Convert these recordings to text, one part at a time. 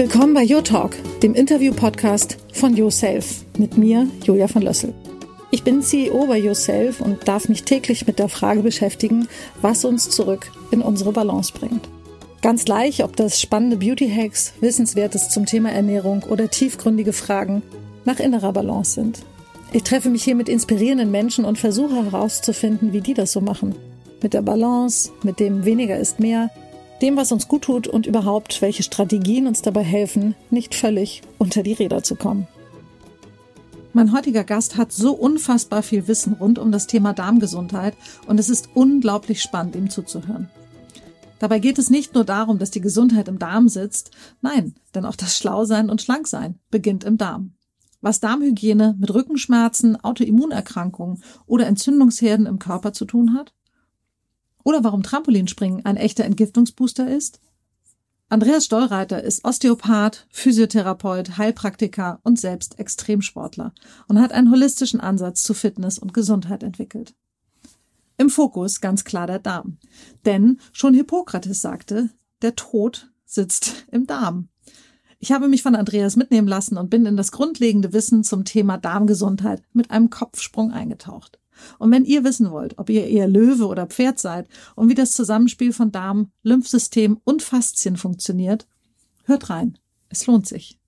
Willkommen bei Your Talk, dem Interview-Podcast von Yourself mit mir, Julia von Lössel. Ich bin CEO bei Yourself und darf mich täglich mit der Frage beschäftigen, was uns zurück in unsere Balance bringt. Ganz gleich, ob das spannende Beauty-Hacks, Wissenswertes zum Thema Ernährung oder tiefgründige Fragen nach innerer Balance sind. Ich treffe mich hier mit inspirierenden Menschen und versuche herauszufinden, wie die das so machen. Mit der Balance, mit dem weniger ist mehr, dem, was uns gut tut und überhaupt, welche Strategien uns dabei helfen, nicht völlig unter die Räder zu kommen. Mein heutiger Gast hat so unfassbar viel Wissen rund um das Thema Darmgesundheit und es ist unglaublich spannend, ihm zuzuhören. Dabei geht es nicht nur darum, dass die Gesundheit im Darm sitzt, nein, denn auch das Schlausein und Schlanksein beginnt im Darm. Was Darmhygiene mit Rückenschmerzen, Autoimmunerkrankungen oder Entzündungsherden im Körper zu tun hat? Oder warum Trampolinspringen ein echter Entgiftungsbooster ist? Andreas Stollreiter ist Osteopath, Physiotherapeut, Heilpraktiker und selbst Extremsportler und hat einen holistischen Ansatz zu Fitness und Gesundheit entwickelt. Im Fokus ganz klar der Darm. Denn schon Hippokrates sagte, der Tod sitzt im Darm. Ich habe mich von Andreas mitnehmen lassen und bin in das grundlegende Wissen zum Thema Darmgesundheit mit einem Kopfsprung eingetaucht. Und wenn ihr wissen wollt, ob ihr eher Löwe oder Pferd seid und wie das Zusammenspiel von Darm, Lymphsystem und Faszien funktioniert, hört rein. Es lohnt sich.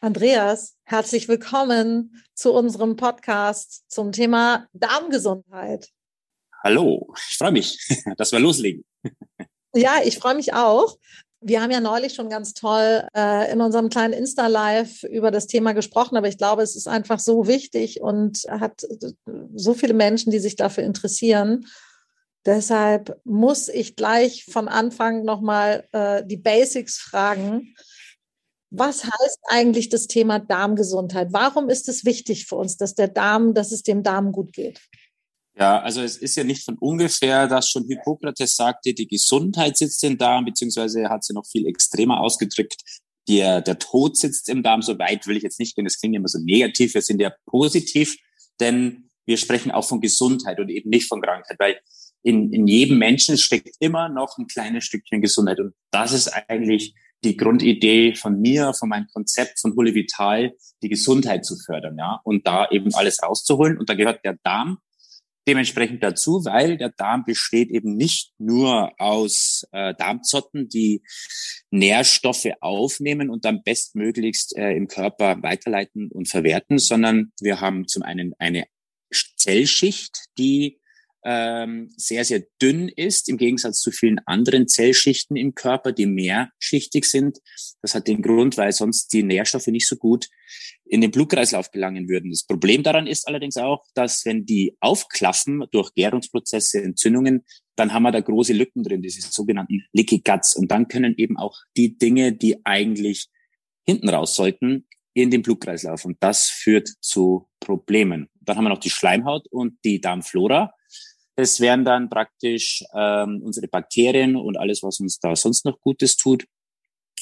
Andreas, herzlich willkommen zu unserem Podcast zum Thema Darmgesundheit. Hallo, ich freue mich, dass wir loslegen. Ja, ich freue mich auch. Wir haben ja neulich schon ganz toll äh, in unserem kleinen Insta-Live über das Thema gesprochen, aber ich glaube, es ist einfach so wichtig und hat so viele Menschen, die sich dafür interessieren. Deshalb muss ich gleich von Anfang nochmal äh, die Basics fragen. Was heißt eigentlich das Thema Darmgesundheit? Warum ist es wichtig für uns, dass der Darm, dass es dem Darm gut geht? Ja, also es ist ja nicht von ungefähr, dass schon Hippokrates sagte, die Gesundheit sitzt im Darm, beziehungsweise er hat sie noch viel extremer ausgedrückt. Der, der Tod sitzt im Darm, so weit will ich jetzt nicht gehen, das klingt immer so negativ, wir sind ja positiv, denn wir sprechen auch von Gesundheit und eben nicht von Krankheit, weil in, in jedem Menschen steckt immer noch ein kleines Stückchen Gesundheit und das ist eigentlich die Grundidee von mir, von meinem Konzept von Hulle Vital, die Gesundheit zu fördern, ja, und da eben alles rauszuholen. Und da gehört der Darm dementsprechend dazu, weil der Darm besteht eben nicht nur aus äh, Darmzotten, die Nährstoffe aufnehmen und dann bestmöglichst äh, im Körper weiterleiten und verwerten, sondern wir haben zum einen eine Zellschicht, die ähm, sehr, sehr dünn ist, im Gegensatz zu vielen anderen Zellschichten im Körper, die mehrschichtig sind. Das hat den Grund, weil sonst die Nährstoffe nicht so gut in den Blutkreislauf gelangen würden. Das Problem daran ist allerdings auch, dass wenn die aufklaffen durch Gärungsprozesse, Entzündungen, dann haben wir da große Lücken drin, diese sogenannten Leaky Guts. Und dann können eben auch die Dinge, die eigentlich hinten raus sollten, in den Blutkreislauf. Und das führt zu Problemen. Dann haben wir noch die Schleimhaut und die Darmflora. Das wären dann praktisch ähm, unsere Bakterien und alles, was uns da sonst noch Gutes tut.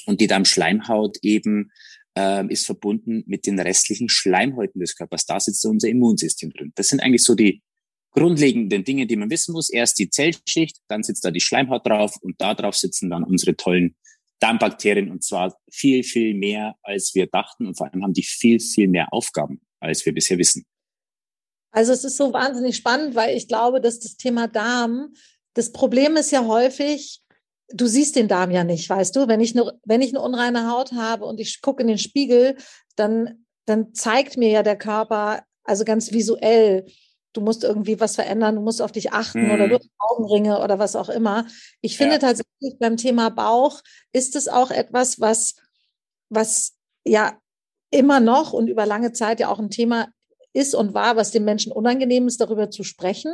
Und die Darmschleimhaut eben ähm, ist verbunden mit den restlichen Schleimhäuten des Körpers. Da sitzt unser Immunsystem drin. Das sind eigentlich so die grundlegenden Dinge, die man wissen muss. Erst die Zellschicht, dann sitzt da die Schleimhaut drauf und da drauf sitzen dann unsere tollen Darmbakterien und zwar viel, viel mehr, als wir dachten und vor allem haben die viel, viel mehr Aufgaben, als wir bisher wissen. Also es ist so wahnsinnig spannend, weil ich glaube, dass das Thema Darm, das Problem ist ja häufig, du siehst den Darm ja nicht, weißt du? Wenn ich eine, wenn ich eine unreine Haut habe und ich gucke in den Spiegel, dann, dann zeigt mir ja der Körper, also ganz visuell, du musst irgendwie was verändern, du musst auf dich achten mhm. oder du hast Augenringe oder was auch immer. Ich finde ja. tatsächlich beim Thema Bauch ist es auch etwas, was, was ja immer noch und über lange Zeit ja auch ein Thema ist und war, was den Menschen unangenehm ist, darüber zu sprechen.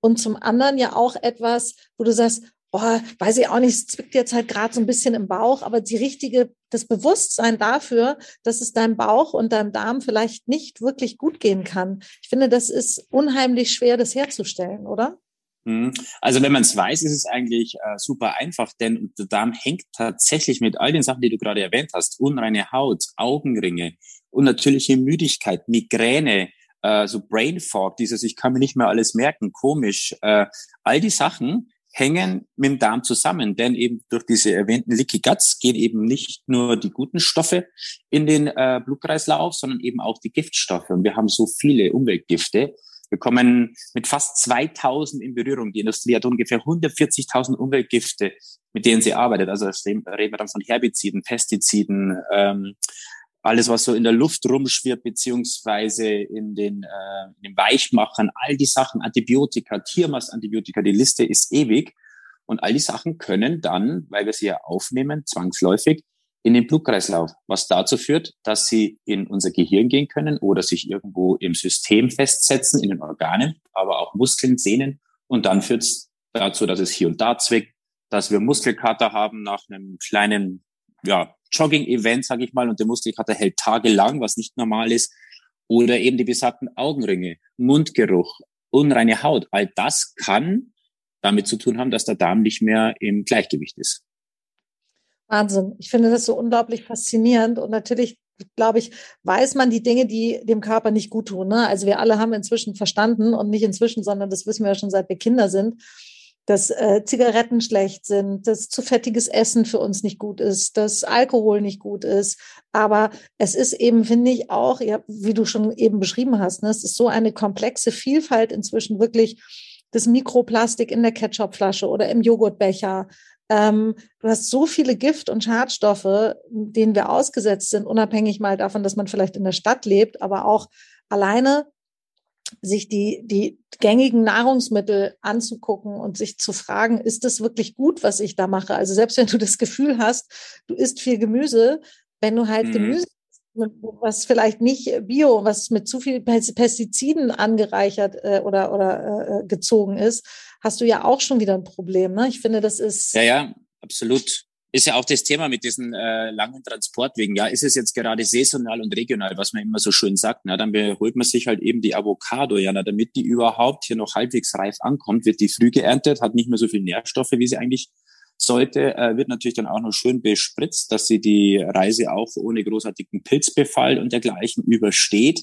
Und zum anderen ja auch etwas, wo du sagst, oh, weiß ich auch nicht, es zwickt jetzt halt gerade so ein bisschen im Bauch, aber die richtige, das Bewusstsein dafür, dass es deinem Bauch und deinem Darm vielleicht nicht wirklich gut gehen kann. Ich finde, das ist unheimlich schwer, das herzustellen, oder? Mhm. Also wenn man es weiß, ist es eigentlich äh, super einfach, denn der Darm hängt tatsächlich mit all den Sachen, die du gerade erwähnt hast, unreine Haut, Augenringe, unnatürliche Müdigkeit, Migräne, äh, so Brain Fog, dieses ich kann mir nicht mehr alles merken, komisch, äh, all die Sachen, hängen mit dem Darm zusammen, denn eben durch diese erwähnten Leaky Guts gehen eben nicht nur die guten Stoffe in den äh, Blutkreislauf, sondern eben auch die Giftstoffe. Und wir haben so viele Umweltgifte. Wir kommen mit fast 2000 in Berührung. Die Industrie hat ungefähr 140.000 Umweltgifte, mit denen sie arbeitet. Also reden wir dann von Herbiziden, Pestiziden, ähm, alles, was so in der Luft rumschwirrt, beziehungsweise in den, äh, in den Weichmachern, all die Sachen, Antibiotika, Tiermastantibiotika, die Liste ist ewig. Und all die Sachen können dann, weil wir sie ja aufnehmen, zwangsläufig, in den Blutkreislauf, was dazu führt, dass sie in unser Gehirn gehen können oder sich irgendwo im System festsetzen, in den Organen, aber auch Muskeln, Sehnen. Und dann führt es dazu, dass es hier und da zwickt, dass wir Muskelkater haben nach einem kleinen ja, Jogging-Event, sage ich mal, und der Muskelkater hält tagelang, was nicht normal ist. Oder eben die besagten Augenringe, Mundgeruch, unreine Haut. All das kann damit zu tun haben, dass der Darm nicht mehr im Gleichgewicht ist. Wahnsinn. Ich finde das so unglaublich faszinierend. Und natürlich, glaube ich, weiß man die Dinge, die dem Körper nicht gut tun. Ne? Also wir alle haben inzwischen verstanden und nicht inzwischen, sondern das wissen wir ja schon seit wir Kinder sind, dass äh, Zigaretten schlecht sind, dass zu fettiges Essen für uns nicht gut ist, dass Alkohol nicht gut ist. Aber es ist eben, finde ich, auch, ja, wie du schon eben beschrieben hast, ne, es ist so eine komplexe Vielfalt inzwischen wirklich das Mikroplastik in der Ketchupflasche oder im Joghurtbecher. Ähm, du hast so viele Gift- und Schadstoffe, denen wir ausgesetzt sind, unabhängig mal davon, dass man vielleicht in der Stadt lebt, aber auch alleine sich die, die gängigen Nahrungsmittel anzugucken und sich zu fragen, ist das wirklich gut, was ich da mache? Also selbst wenn du das Gefühl hast, du isst viel Gemüse, wenn du halt mhm. Gemüse was vielleicht nicht bio, was mit zu viel Pestiziden angereichert äh, oder, oder äh, gezogen ist, hast du ja auch schon wieder ein Problem. Ne? Ich finde, das ist. Ja, ja, absolut ist ja auch das Thema mit diesen äh, langen Transportwegen. Ja, ist es jetzt gerade saisonal und regional, was man immer so schön sagt. Na, dann holt man sich halt eben die Avocado. Ja, na, damit die überhaupt hier noch halbwegs reif ankommt, wird die früh geerntet, hat nicht mehr so viel Nährstoffe, wie sie eigentlich sollte, äh, wird natürlich dann auch noch schön bespritzt, dass sie die Reise auch ohne großartigen Pilzbefall und dergleichen übersteht.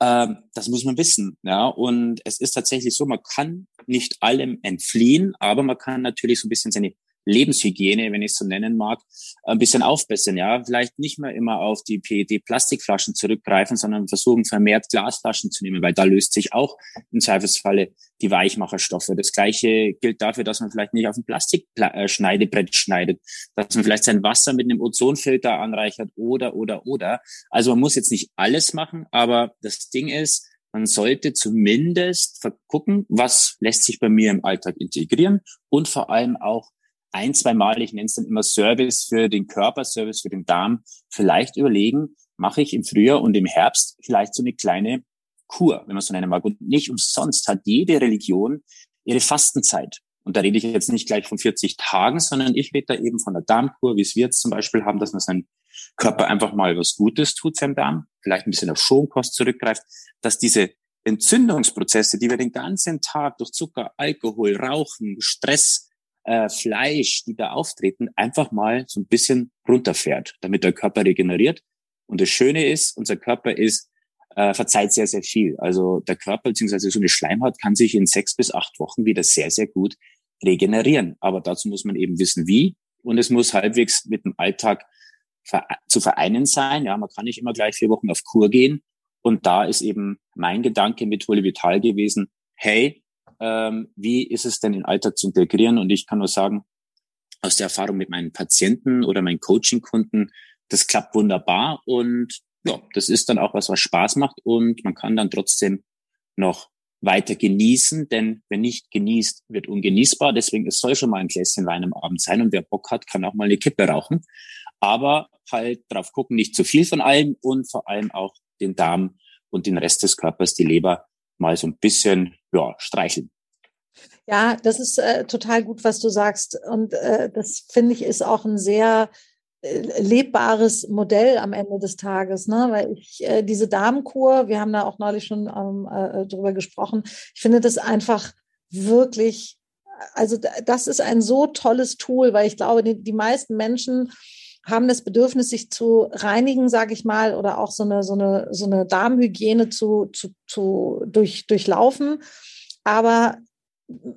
Ähm, das muss man wissen. Ja, und es ist tatsächlich so, man kann nicht allem entfliehen, aber man kann natürlich so ein bisschen seine Lebenshygiene, wenn ich es so nennen mag, ein bisschen aufbessern. Ja, vielleicht nicht mehr immer auf die PET-Plastikflaschen zurückgreifen, sondern versuchen vermehrt Glasflaschen zu nehmen, weil da löst sich auch im Zweifelsfalle die Weichmacherstoffe. Das Gleiche gilt dafür, dass man vielleicht nicht auf ein Plastikschneidebrett schneidet, dass man vielleicht sein Wasser mit einem Ozonfilter anreichert oder, oder, oder. Also man muss jetzt nicht alles machen, aber das Ding ist, man sollte zumindest gucken, was lässt sich bei mir im Alltag integrieren und vor allem auch ein, zwei Mal, ich nenne es dann immer Service für den Körper, Service für den Darm, vielleicht überlegen, mache ich im Frühjahr und im Herbst vielleicht so eine kleine Kur, wenn man so nennen mag. Und nicht umsonst hat jede Religion ihre Fastenzeit. Und da rede ich jetzt nicht gleich von 40 Tagen, sondern ich rede da eben von der Darmkur, wie es wir jetzt zum Beispiel haben, dass man seinem Körper einfach mal was Gutes tut, seinem Darm, vielleicht ein bisschen auf Schonkost zurückgreift, dass diese Entzündungsprozesse, die wir den ganzen Tag durch Zucker, Alkohol, Rauchen, Stress, äh, Fleisch, die da auftreten, einfach mal so ein bisschen runterfährt, damit der Körper regeneriert. Und das Schöne ist, unser Körper ist äh, verzeiht sehr, sehr viel. Also der Körper beziehungsweise so eine Schleimhaut kann sich in sechs bis acht Wochen wieder sehr, sehr gut regenerieren. Aber dazu muss man eben wissen, wie. Und es muss halbwegs mit dem Alltag zu vereinen sein. Ja, man kann nicht immer gleich vier Wochen auf Kur gehen. Und da ist eben mein Gedanke mit Holy Vital gewesen, hey, ähm, wie ist es denn in den Alltag zu integrieren? Und ich kann nur sagen, aus der Erfahrung mit meinen Patienten oder meinen Coaching-Kunden, das klappt wunderbar und ja, das ist dann auch was, was Spaß macht und man kann dann trotzdem noch weiter genießen, denn wer nicht genießt, wird ungenießbar. Deswegen es soll schon mal ein Gläschen Wein am Abend sein und wer Bock hat, kann auch mal eine Kippe rauchen. Aber halt drauf gucken, nicht zu viel von allem und vor allem auch den Darm und den Rest des Körpers, die Leber, mal so ein bisschen ja, streicheln. Ja, das ist äh, total gut, was du sagst. Und äh, das finde ich ist auch ein sehr äh, lebbares Modell am Ende des Tages, ne? Weil ich äh, diese Damenkur, wir haben da auch neulich schon ähm, äh, drüber gesprochen, ich finde das einfach wirklich, also das ist ein so tolles Tool, weil ich glaube, die, die meisten Menschen haben das Bedürfnis, sich zu reinigen, sage ich mal, oder auch so eine, so eine, so eine Darmhygiene zu, zu, zu durch, durchlaufen. Aber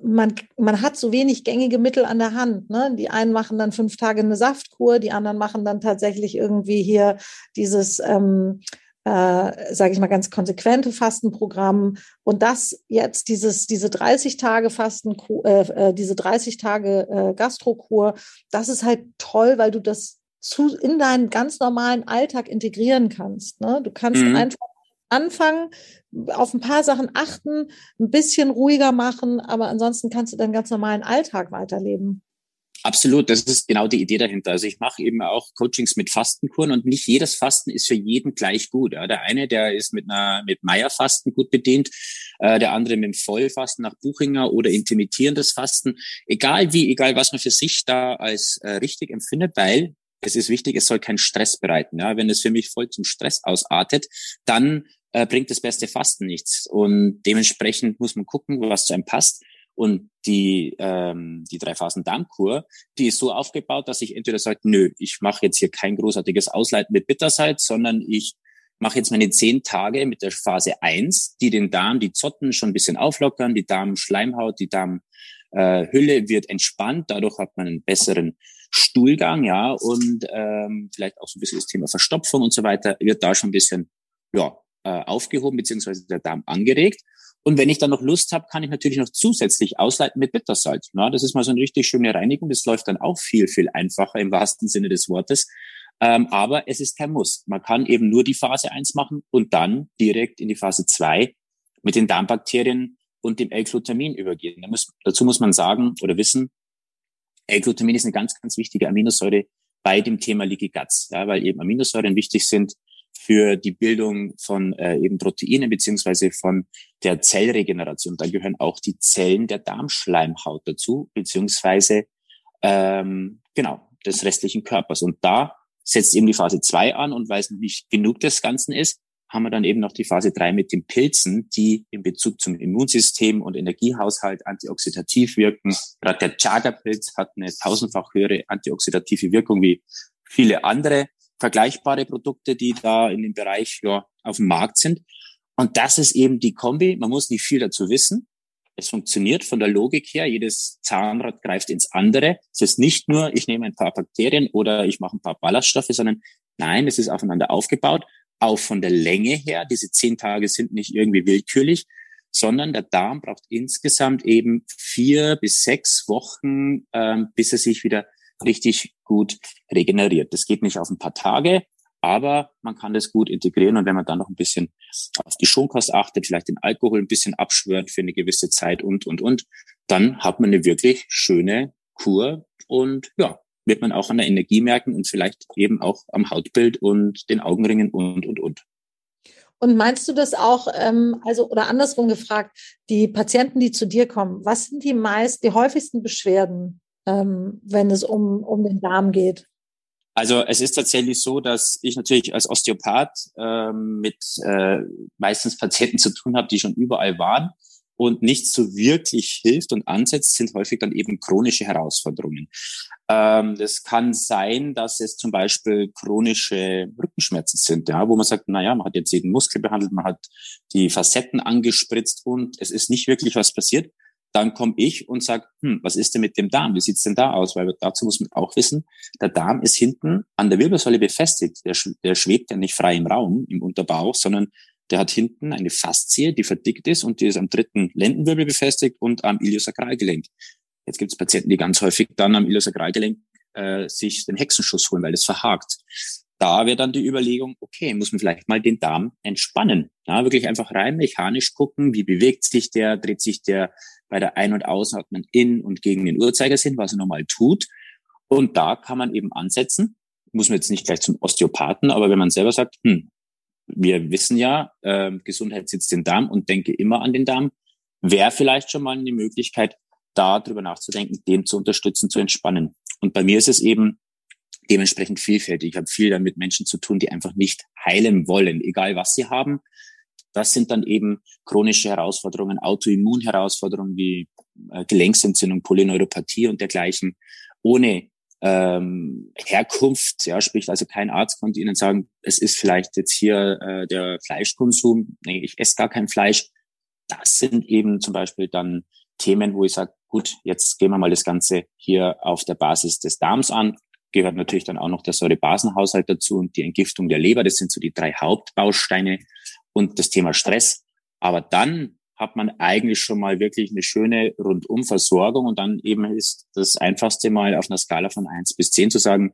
man, man hat so wenig gängige Mittel an der Hand. Ne? Die einen machen dann fünf Tage eine Saftkur, die anderen machen dann tatsächlich irgendwie hier dieses, ähm, äh, sage ich mal, ganz konsequente Fastenprogramm. Und das jetzt, dieses, diese 30 Tage Fasten, äh, äh, diese 30 Tage äh, Gastrokur, das ist halt toll, weil du das zu, in deinen ganz normalen Alltag integrieren kannst. Ne? Du kannst mhm. einfach anfangen, auf ein paar Sachen achten, ein bisschen ruhiger machen, aber ansonsten kannst du deinen ganz normalen Alltag weiterleben. Absolut, das ist genau die Idee dahinter. Also ich mache eben auch Coachings mit Fastenkuren und nicht jedes Fasten ist für jeden gleich gut. Ja, der eine, der ist mit einer mit Meierfasten gut bedient, äh, der andere mit dem Vollfasten nach Buchinger oder intermittierendes Fasten. Egal wie, egal was man für sich da als äh, richtig empfindet, weil es ist wichtig, es soll keinen Stress bereiten. Ja, wenn es für mich voll zum Stress ausartet, dann äh, bringt das beste Fasten nichts. Und dementsprechend muss man gucken, was zu einem passt. Und die, ähm, die drei Phasen Darmkur, die ist so aufgebaut, dass ich entweder sage, nö, ich mache jetzt hier kein großartiges Ausleiten mit Bittersalz, sondern ich mache jetzt meine zehn Tage mit der Phase eins, die den Darm, die Zotten schon ein bisschen auflockern, die Darmschleimhaut, die Darmhülle äh, wird entspannt, dadurch hat man einen besseren Stuhlgang, ja, und ähm, vielleicht auch so ein bisschen das Thema Verstopfung und so weiter, wird da schon ein bisschen ja, äh, aufgehoben, beziehungsweise der Darm angeregt. Und wenn ich dann noch Lust habe, kann ich natürlich noch zusätzlich ausleiten mit Bittersalz. Na, das ist mal so eine richtig schöne Reinigung. Das läuft dann auch viel, viel einfacher im wahrsten Sinne des Wortes. Ähm, aber es ist kein Muss. Man kann eben nur die Phase 1 machen und dann direkt in die Phase 2 mit den Darmbakterien und dem L-Glutamin übergehen. Da muss, dazu muss man sagen oder wissen, L-Glutamin ist eine ganz, ganz wichtige Aminosäure bei dem Thema Leaky Guts, ja, weil eben Aminosäuren wichtig sind für die Bildung von äh, eben Proteinen beziehungsweise von der Zellregeneration. Da gehören auch die Zellen der Darmschleimhaut dazu, beziehungsweise ähm, genau des restlichen Körpers. Und da setzt eben die Phase 2 an und weil es nicht genug des Ganzen ist, haben wir dann eben noch die Phase 3 mit den Pilzen, die in Bezug zum Immunsystem und Energiehaushalt antioxidativ wirken. Gerade der Chaga-Pilz hat eine tausendfach höhere antioxidative Wirkung wie viele andere vergleichbare Produkte, die da in dem Bereich ja, auf dem Markt sind. Und das ist eben die Kombi. Man muss nicht viel dazu wissen. Es funktioniert von der Logik her. Jedes Zahnrad greift ins andere. Es ist nicht nur, ich nehme ein paar Bakterien oder ich mache ein paar Ballaststoffe, sondern nein, es ist aufeinander aufgebaut auch von der Länge her. Diese zehn Tage sind nicht irgendwie willkürlich, sondern der Darm braucht insgesamt eben vier bis sechs Wochen, ähm, bis er sich wieder richtig gut regeneriert. Das geht nicht auf ein paar Tage, aber man kann das gut integrieren und wenn man dann noch ein bisschen auf die Schonkost achtet, vielleicht den Alkohol ein bisschen abschwört für eine gewisse Zeit und, und, und, dann hat man eine wirklich schöne Kur und ja, wird man auch an der Energie merken und vielleicht eben auch am Hautbild und den Augenringen und, und, und. Und meinst du das auch, ähm, also oder andersrum gefragt, die Patienten, die zu dir kommen, was sind die meist, die häufigsten Beschwerden, ähm, wenn es um, um den Darm geht? Also es ist tatsächlich so, dass ich natürlich als Osteopath ähm, mit äh, meistens Patienten zu tun habe, die schon überall waren und nichts so wirklich hilft und ansetzt, sind häufig dann eben chronische Herausforderungen. Ähm, das kann sein, dass es zum Beispiel chronische Rückenschmerzen sind, ja, wo man sagt, na ja, man hat jetzt jeden Muskel behandelt, man hat die Facetten angespritzt und es ist nicht wirklich was passiert. Dann komme ich und sage, hm, was ist denn mit dem Darm? Wie sieht's denn da aus? Weil dazu muss man auch wissen, der Darm ist hinten an der Wirbelsäule befestigt. Der, der schwebt ja nicht frei im Raum, im Unterbauch, sondern der hat hinten eine Faszie, die verdickt ist und die ist am dritten Lendenwirbel befestigt und am Iliosakralgelenk. Jetzt gibt es Patienten, die ganz häufig dann am Iliosakralgelenk äh, sich den Hexenschuss holen, weil das verhakt. Da wäre dann die Überlegung, okay, muss man vielleicht mal den Darm entspannen. Ja, wirklich einfach rein mechanisch gucken, wie bewegt sich der, dreht sich der bei der Ein- und Ausatmen in und gegen den Uhrzeigersinn, was er normal tut. Und da kann man eben ansetzen. Muss man jetzt nicht gleich zum Osteopathen, aber wenn man selber sagt, hm, wir wissen ja, äh, Gesundheit sitzt im Darm und denke immer an den Darm, wäre vielleicht schon mal eine Möglichkeit, da drüber nachzudenken, den zu unterstützen, zu entspannen. Und bei mir ist es eben dementsprechend vielfältig. Ich habe viel damit Menschen zu tun, die einfach nicht heilen wollen, egal was sie haben. Das sind dann eben chronische Herausforderungen, Autoimmunherausforderungen wie äh, Gelenksentzündung, Polyneuropathie und dergleichen, ohne ähm, Herkunft, ja, sprich also kein Arzt konnte Ihnen sagen, es ist vielleicht jetzt hier äh, der Fleischkonsum, nee, ich esse gar kein Fleisch. Das sind eben zum Beispiel dann Themen, wo ich sage, gut, jetzt gehen wir mal das Ganze hier auf der Basis des Darms an. Gehört natürlich dann auch noch der Säurebasenhaushalt dazu und die Entgiftung der Leber. Das sind so die drei Hauptbausteine und das Thema Stress. Aber dann hat man eigentlich schon mal wirklich eine schöne Rundumversorgung und dann eben ist das einfachste mal auf einer Skala von eins bis zehn zu sagen,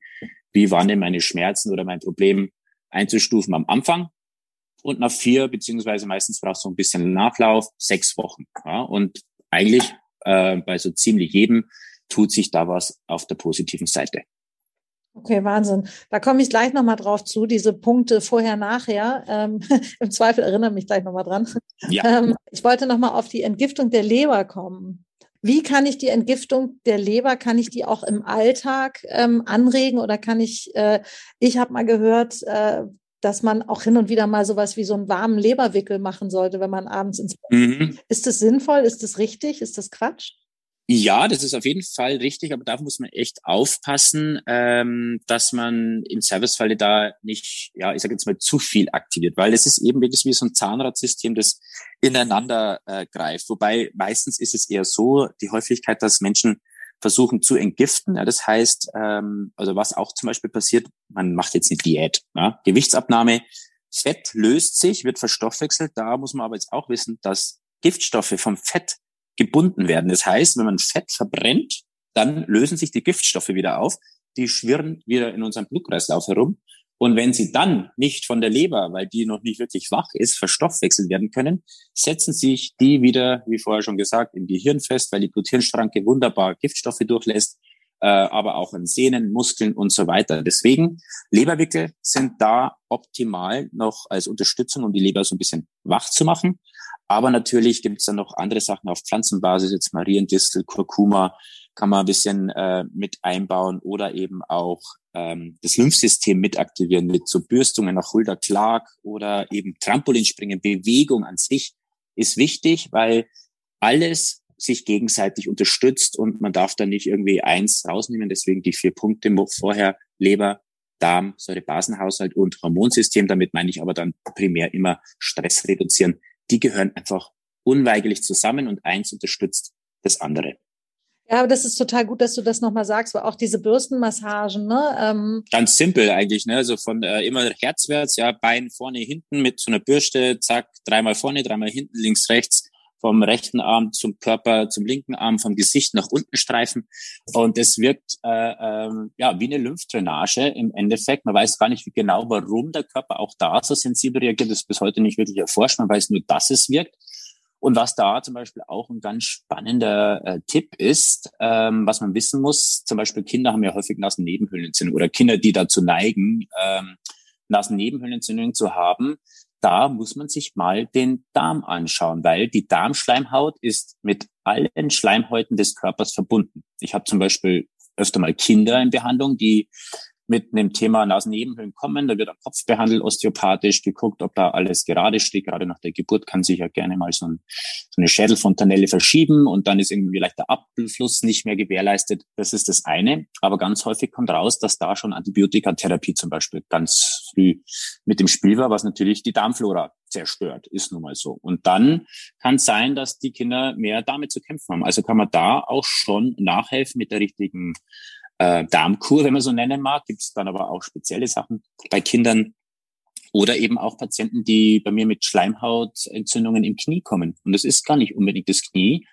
wie waren denn meine Schmerzen oder mein Problem einzustufen am Anfang und nach vier, beziehungsweise meistens brauchst du ein bisschen Nachlauf, sechs Wochen. Ja, und eigentlich äh, bei so ziemlich jedem tut sich da was auf der positiven Seite. Okay, Wahnsinn. Da komme ich gleich nochmal drauf zu, diese Punkte vorher, nachher. Ähm, Im Zweifel erinnere mich gleich nochmal dran. Ja. Ähm, ich wollte nochmal auf die Entgiftung der Leber kommen. Wie kann ich die Entgiftung der Leber, kann ich die auch im Alltag ähm, anregen oder kann ich, äh, ich habe mal gehört, äh, dass man auch hin und wieder mal sowas wie so einen warmen Leberwickel machen sollte, wenn man abends ins Bett mhm. Ist das sinnvoll? Ist das richtig? Ist das Quatsch? Ja, das ist auf jeden Fall richtig, aber da muss man echt aufpassen, ähm, dass man im Servicefalle da nicht, ja, ich sage jetzt mal zu viel aktiviert, weil es ist eben wie so ein Zahnradsystem, das ineinander äh, greift. Wobei meistens ist es eher so, die Häufigkeit, dass Menschen versuchen zu entgiften. Ja, das heißt, ähm, also was auch zum Beispiel passiert, man macht jetzt eine Diät, ja, Gewichtsabnahme, Fett löst sich, wird verstoffwechselt. Da muss man aber jetzt auch wissen, dass Giftstoffe vom Fett gebunden werden. Das heißt, wenn man Fett verbrennt, dann lösen sich die Giftstoffe wieder auf, die schwirren wieder in unserem Blutkreislauf herum. Und wenn sie dann nicht von der Leber, weil die noch nicht wirklich wach ist, verstoffwechselt werden können, setzen sich die wieder, wie vorher schon gesagt, im Gehirn fest, weil die Bluthirnschranke wunderbar Giftstoffe durchlässt, äh, aber auch an Sehnen, Muskeln und so weiter. Deswegen, Leberwickel sind da optimal noch als Unterstützung, um die Leber so ein bisschen wach zu machen. Aber natürlich gibt es dann noch andere Sachen auf Pflanzenbasis, jetzt Mariendistel, Kurkuma, kann man ein bisschen äh, mit einbauen oder eben auch ähm, das Lymphsystem mit aktivieren mit so Bürstungen nach Hulda Clark oder eben Trampolinspringen. Bewegung an sich ist wichtig, weil alles sich gegenseitig unterstützt und man darf da nicht irgendwie eins rausnehmen. Deswegen die vier Punkte vorher Leber, Darm, Säurebasenhaushalt und Hormonsystem. Damit meine ich aber dann primär immer Stress reduzieren die gehören einfach unweigerlich zusammen und eins unterstützt das andere. Ja, aber das ist total gut, dass du das nochmal sagst, weil auch diese Bürstenmassagen, ne? Ähm Ganz simpel eigentlich, ne? Also von äh, immer herzwärts, ja, Bein vorne, hinten mit so einer Bürste, zack, dreimal vorne, dreimal hinten, links, rechts, vom rechten Arm zum Körper, zum linken Arm, vom Gesicht nach unten streifen. Und es wirkt äh, ähm, ja wie eine Lymphdrainage im Endeffekt. Man weiß gar nicht wie genau, warum der Körper auch da so sensibel reagiert. Das ist bis heute nicht wirklich erforscht. Man weiß nur, dass es wirkt. Und was da zum Beispiel auch ein ganz spannender äh, Tipp ist, ähm, was man wissen muss, zum Beispiel Kinder haben ja häufig Nasennebenhöhlenentzündung oder Kinder, die dazu neigen, ähm, Nasennebenhöhlenentzündung zu haben, da muss man sich mal den Darm anschauen, weil die Darmschleimhaut ist mit allen Schleimhäuten des Körpers verbunden. Ich habe zum Beispiel öfter mal Kinder in Behandlung, die mit einem Thema Nasennebenhöhlen kommen. Da wird am Kopf behandelt, osteopathisch geguckt, ob da alles gerade steht. Gerade nach der Geburt kann sich ja gerne mal so, ein, so eine Schädelfontanelle verschieben und dann ist irgendwie vielleicht der Abfluss nicht mehr gewährleistet. Das ist das eine. Aber ganz häufig kommt raus, dass da schon Antibiotikatherapie zum Beispiel ganz früh mit dem Spiel war, was natürlich die Darmflora zerstört, ist nun mal so. Und dann kann es sein, dass die Kinder mehr damit zu kämpfen haben. Also kann man da auch schon nachhelfen mit der richtigen äh, Darmkur, wenn man so nennen mag. Gibt es dann aber auch spezielle Sachen bei Kindern oder eben auch Patienten, die bei mir mit Schleimhautentzündungen im Knie kommen. Und das ist gar nicht unbedingt das Knie,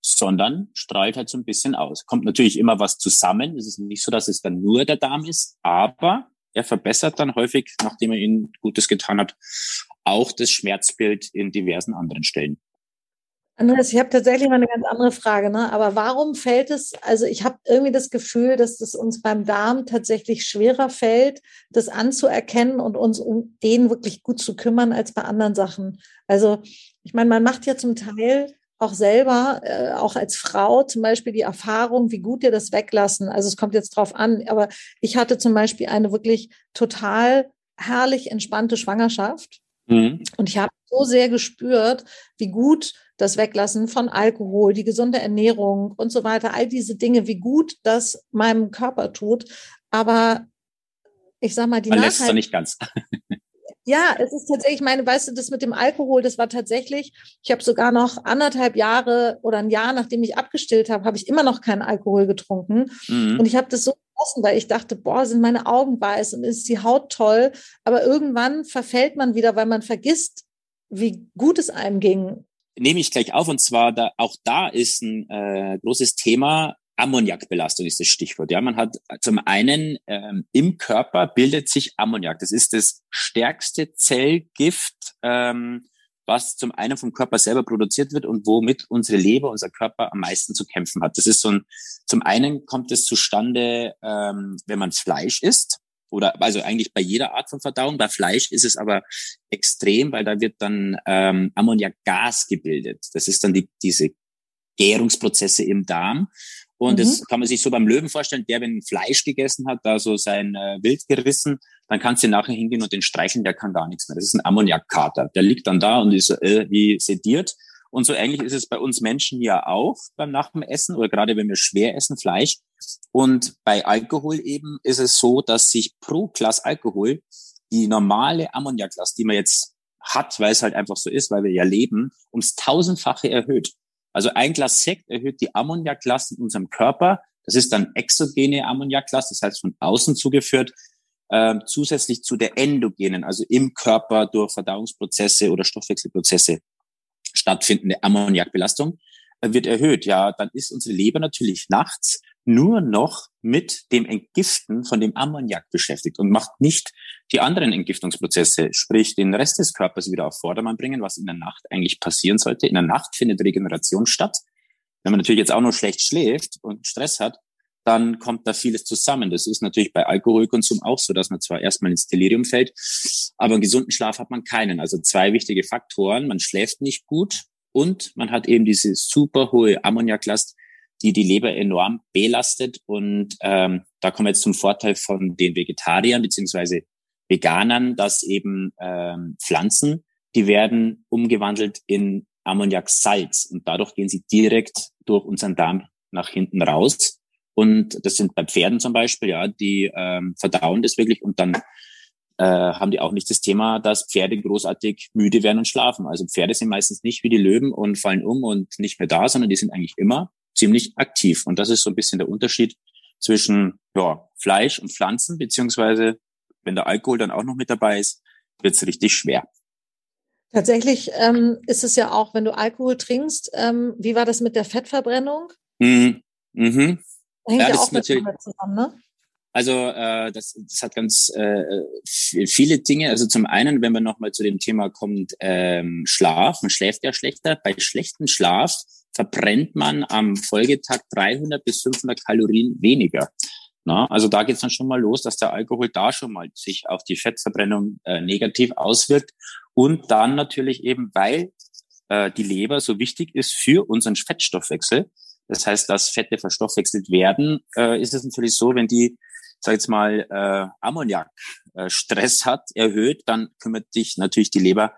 sondern strahlt halt so ein bisschen aus. Kommt natürlich immer was zusammen. Es ist nicht so, dass es dann nur der Darm ist, aber er verbessert dann häufig, nachdem er ihnen Gutes getan hat, auch das Schmerzbild in diversen anderen Stellen. Andreas, ich habe tatsächlich mal eine ganz andere Frage, ne? aber warum fällt es, also ich habe irgendwie das Gefühl, dass es uns beim Darm tatsächlich schwerer fällt, das anzuerkennen und uns um den wirklich gut zu kümmern als bei anderen Sachen. Also ich meine, man macht ja zum Teil auch selber, äh, auch als Frau zum Beispiel die Erfahrung, wie gut dir das weglassen. Also es kommt jetzt drauf an, aber ich hatte zum Beispiel eine wirklich total herrlich entspannte Schwangerschaft. Mhm. Und ich habe so sehr gespürt, wie gut das Weglassen von Alkohol, die gesunde Ernährung und so weiter, all diese Dinge, wie gut das meinem Körper tut. Aber ich sag mal, die Man lässt es nicht ganz. Ja, es ist tatsächlich, ich meine, weißt du, das mit dem Alkohol, das war tatsächlich, ich habe sogar noch anderthalb Jahre oder ein Jahr, nachdem ich abgestillt habe, habe ich immer noch keinen Alkohol getrunken. Mhm. Und ich habe das so genossen, weil ich dachte, boah, sind meine Augen weiß und ist die Haut toll. Aber irgendwann verfällt man wieder, weil man vergisst, wie gut es einem ging. Nehme ich gleich auf und zwar da, auch da ist ein äh, großes Thema Ammoniakbelastung ist das Stichwort. Ja, man hat zum einen ähm, im Körper bildet sich Ammoniak. Das ist das stärkste Zellgift, ähm, was zum einen vom Körper selber produziert wird und womit unsere Leber, unser Körper am meisten zu kämpfen hat. Das ist so ein, zum einen kommt es zustande, ähm, wenn man Fleisch isst oder also eigentlich bei jeder Art von Verdauung. Bei Fleisch ist es aber extrem, weil da wird dann ähm, Ammoniakgas gebildet. Das ist dann die, diese Gärungsprozesse im Darm. Und mhm. das kann man sich so beim Löwen vorstellen, der, wenn Fleisch gegessen hat, da so sein äh, Wild gerissen, dann kannst du nachher hingehen und den streicheln, der kann gar nichts mehr. Das ist ein Ammoniakkater. Der liegt dann da und ist äh, wie sediert. Und so ähnlich ist es bei uns Menschen ja auch beim nach dem Essen oder gerade wenn wir schwer essen, Fleisch. Und bei Alkohol eben ist es so, dass sich pro Glas Alkohol die normale Ammoniaklast, die man jetzt hat, weil es halt einfach so ist, weil wir ja leben, ums tausendfache erhöht. Also ein Glas Sekt erhöht die Ammoniaklast in unserem Körper. Das ist dann exogene Ammoniaklast, das heißt von außen zugeführt, äh, zusätzlich zu der endogenen, also im Körper durch Verdauungsprozesse oder Stoffwechselprozesse stattfindende Ammoniakbelastung äh, wird erhöht. Ja, dann ist unsere Leber natürlich nachts nur noch mit dem Entgiften von dem Ammoniak beschäftigt und macht nicht die anderen Entgiftungsprozesse, sprich den Rest des Körpers wieder auf Vordermann bringen, was in der Nacht eigentlich passieren sollte. In der Nacht findet Regeneration statt. Wenn man natürlich jetzt auch noch schlecht schläft und Stress hat, dann kommt da vieles zusammen. Das ist natürlich bei Alkoholkonsum auch so, dass man zwar erstmal ins Delirium fällt, aber einen gesunden Schlaf hat man keinen. Also zwei wichtige Faktoren. Man schläft nicht gut und man hat eben diese super hohe Ammoniaklast, die die Leber enorm belastet. Und ähm, da kommen wir jetzt zum Vorteil von den Vegetariern beziehungsweise Veganern, dass eben ähm, Pflanzen, die werden umgewandelt in Ammoniaksalz und dadurch gehen sie direkt durch unseren Darm nach hinten raus. Und das sind bei Pferden zum Beispiel, ja, die ähm, verdauen das wirklich und dann äh, haben die auch nicht das Thema, dass Pferde großartig müde werden und schlafen. Also Pferde sind meistens nicht wie die Löwen und fallen um und nicht mehr da, sondern die sind eigentlich immer ziemlich aktiv. Und das ist so ein bisschen der Unterschied zwischen ja, Fleisch und Pflanzen, beziehungsweise wenn der Alkohol dann auch noch mit dabei ist, wird es richtig schwer. Tatsächlich ähm, ist es ja auch, wenn du Alkohol trinkst, ähm, wie war das mit der Fettverbrennung? Mhm. Mhm. Hängt ja, ja auch mit zusammen, ne? Also äh, das, das hat ganz äh, viele Dinge. Also zum einen, wenn man nochmal zu dem Thema kommt, ähm, Schlaf, man schläft ja schlechter. Bei schlechtem Schlaf verbrennt man am Folgetag 300 bis 500 Kalorien weniger. Na, also da geht's dann schon mal los, dass der Alkohol da schon mal sich auf die Fettverbrennung äh, negativ auswirkt. Und dann natürlich eben, weil äh, die Leber so wichtig ist für unseren Fettstoffwechsel, das heißt, dass Fette verstoffwechselt werden, äh, ist es natürlich so, wenn die, sag jetzt mal, äh, Ammoniak äh, hat, erhöht, dann kümmert sich natürlich die Leber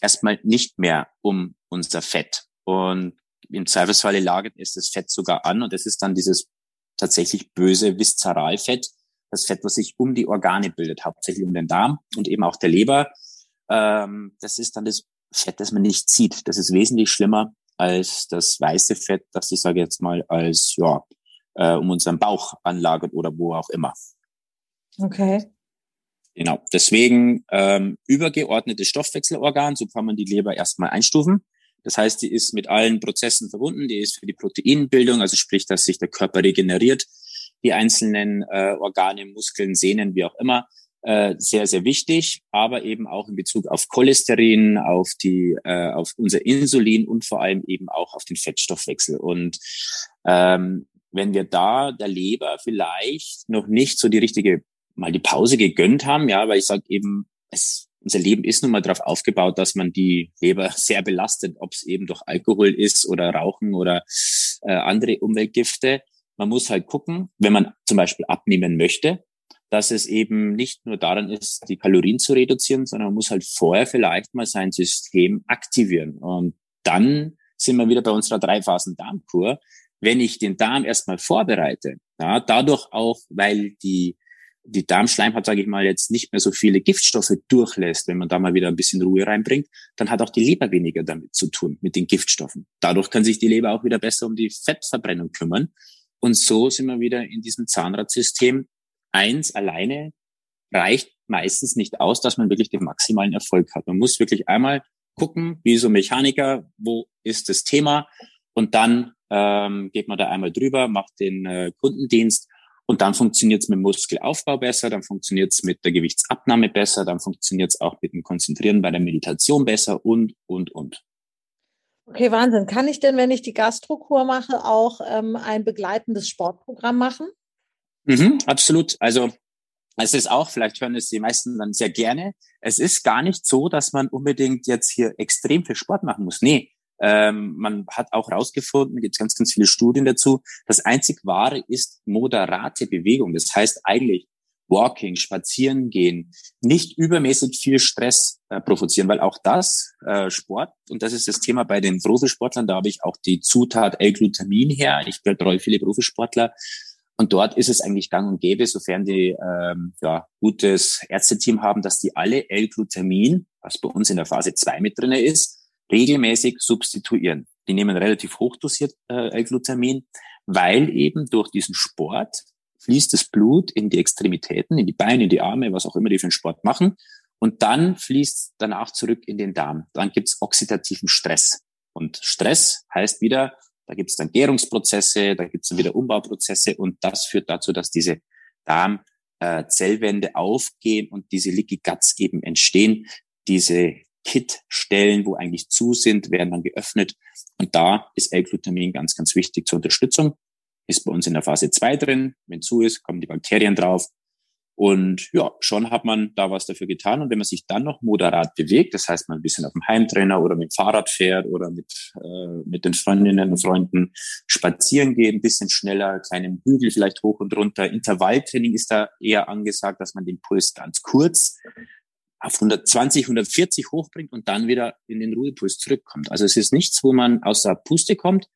erstmal nicht mehr um unser Fett. Und im Zweifelsfalle lagert es das Fett sogar an und es ist dann dieses tatsächlich böse Viszeralfett, das Fett, was sich um die Organe bildet, hauptsächlich um den Darm und eben auch der Leber. Ähm, das ist dann das Fett, das man nicht sieht. Das ist wesentlich schlimmer als das weiße Fett, das ich sage jetzt mal als ja äh, um unseren Bauch anlagert oder wo auch immer. Okay. Genau. Deswegen ähm, übergeordnetes Stoffwechselorgan, so kann man die Leber erstmal einstufen. Das heißt, die ist mit allen Prozessen verbunden, die ist für die Proteinbildung, also sprich, dass sich der Körper regeneriert, die einzelnen äh, Organe, Muskeln, Sehnen, wie auch immer, äh, sehr, sehr wichtig, aber eben auch in Bezug auf Cholesterin, auf die, äh, auf unser Insulin und vor allem eben auch auf den Fettstoffwechsel. Und ähm, wenn wir da der Leber vielleicht noch nicht so die richtige mal die Pause gegönnt haben, ja, weil ich sage eben, es unser Leben ist nun mal darauf aufgebaut, dass man die Leber sehr belastet, ob es eben durch Alkohol ist oder Rauchen oder äh, andere Umweltgifte. Man muss halt gucken, wenn man zum Beispiel abnehmen möchte, dass es eben nicht nur daran ist, die Kalorien zu reduzieren, sondern man muss halt vorher vielleicht mal sein System aktivieren. Und dann sind wir wieder bei unserer Dreiphasen Darmkur. Wenn ich den Darm erstmal vorbereite, ja, dadurch auch, weil die die Darmschleimhaut, sage ich mal, jetzt nicht mehr so viele Giftstoffe durchlässt, wenn man da mal wieder ein bisschen Ruhe reinbringt, dann hat auch die Leber weniger damit zu tun, mit den Giftstoffen. Dadurch kann sich die Leber auch wieder besser um die Fettverbrennung kümmern. Und so sind wir wieder in diesem Zahnradsystem. Eins alleine reicht meistens nicht aus, dass man wirklich den maximalen Erfolg hat. Man muss wirklich einmal gucken, wie so Mechaniker, wo ist das Thema und dann ähm, geht man da einmal drüber, macht den äh, Kundendienst und dann funktioniert es mit dem Muskelaufbau besser, dann funktioniert es mit der Gewichtsabnahme besser, dann funktioniert es auch mit dem Konzentrieren bei der Meditation besser und, und, und. Okay, Wahnsinn. Kann ich denn, wenn ich die Gastrokur mache, auch ähm, ein begleitendes Sportprogramm machen? Mhm, absolut. Also es ist auch, vielleicht hören es die meisten dann sehr gerne, es ist gar nicht so, dass man unbedingt jetzt hier extrem viel Sport machen muss. Nee, ähm, man hat auch herausgefunden, gibt ganz, ganz viele Studien dazu, das einzig Wahre ist moderate Bewegung. Das heißt eigentlich Walking, Spazieren gehen, nicht übermäßig viel Stress äh, provozieren, weil auch das äh, Sport, und das ist das Thema bei den Profisportlern, da habe ich auch die Zutat L-Glutamin her. Ich betreue viele Profisportler. Und dort ist es eigentlich gang und gäbe, sofern die ähm, ja, gutes Ärzteteam haben, dass die alle L-Glutamin, was bei uns in der Phase 2 mit drinne ist, regelmäßig substituieren. Die nehmen relativ hochdosiert äh, L-Glutamin, weil eben durch diesen Sport fließt das Blut in die Extremitäten, in die Beine, in die Arme, was auch immer die für einen Sport machen. Und dann fließt danach zurück in den Darm. Dann gibt's oxidativen Stress. Und Stress heißt wieder, da gibt's dann Gärungsprozesse, da gibt's dann wieder Umbauprozesse und das führt dazu, dass diese Darmzellwände äh, aufgehen und diese Leaky Guts eben entstehen. Diese Kit-Stellen, wo eigentlich zu sind, werden dann geöffnet. Und da ist L-Glutamin ganz, ganz wichtig zur Unterstützung. Ist bei uns in der Phase 2 drin. Wenn zu ist, kommen die Bakterien drauf. Und ja, schon hat man da was dafür getan. Und wenn man sich dann noch moderat bewegt, das heißt, man ein bisschen auf dem Heimtrainer oder mit dem Fahrrad fährt oder mit, äh, mit den Freundinnen und Freunden spazieren geht, ein bisschen schneller, kleinen Hügel vielleicht hoch und runter. Intervalltraining ist da eher angesagt, dass man den Puls ganz kurz auf 120, 140 hochbringt und dann wieder in den Ruhepuls zurückkommt. Also es ist nichts, wo man außer Puste kommt,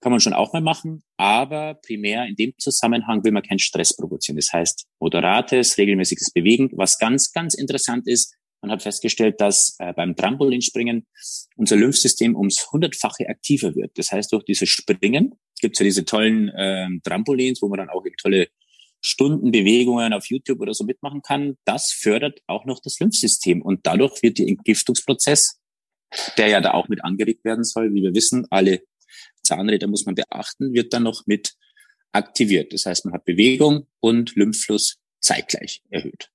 kann man schon auch mal machen, aber primär in dem Zusammenhang will man keinen Stress provozieren. Das heißt, moderates, regelmäßiges Bewegen. Was ganz, ganz interessant ist, man hat festgestellt, dass äh, beim Trampolinspringen unser Lymphsystem ums hundertfache aktiver wird. Das heißt, durch dieses Springen gibt es ja diese tollen äh, Trampolins, wo man dann auch tolle Stunden Bewegungen auf YouTube oder so mitmachen kann, das fördert auch noch das Lymphsystem und dadurch wird der Entgiftungsprozess, der ja da auch mit angeregt werden soll, wie wir wissen, alle Zahnräder muss man beachten, wird dann noch mit aktiviert. Das heißt, man hat Bewegung und Lymphfluss zeitgleich erhöht.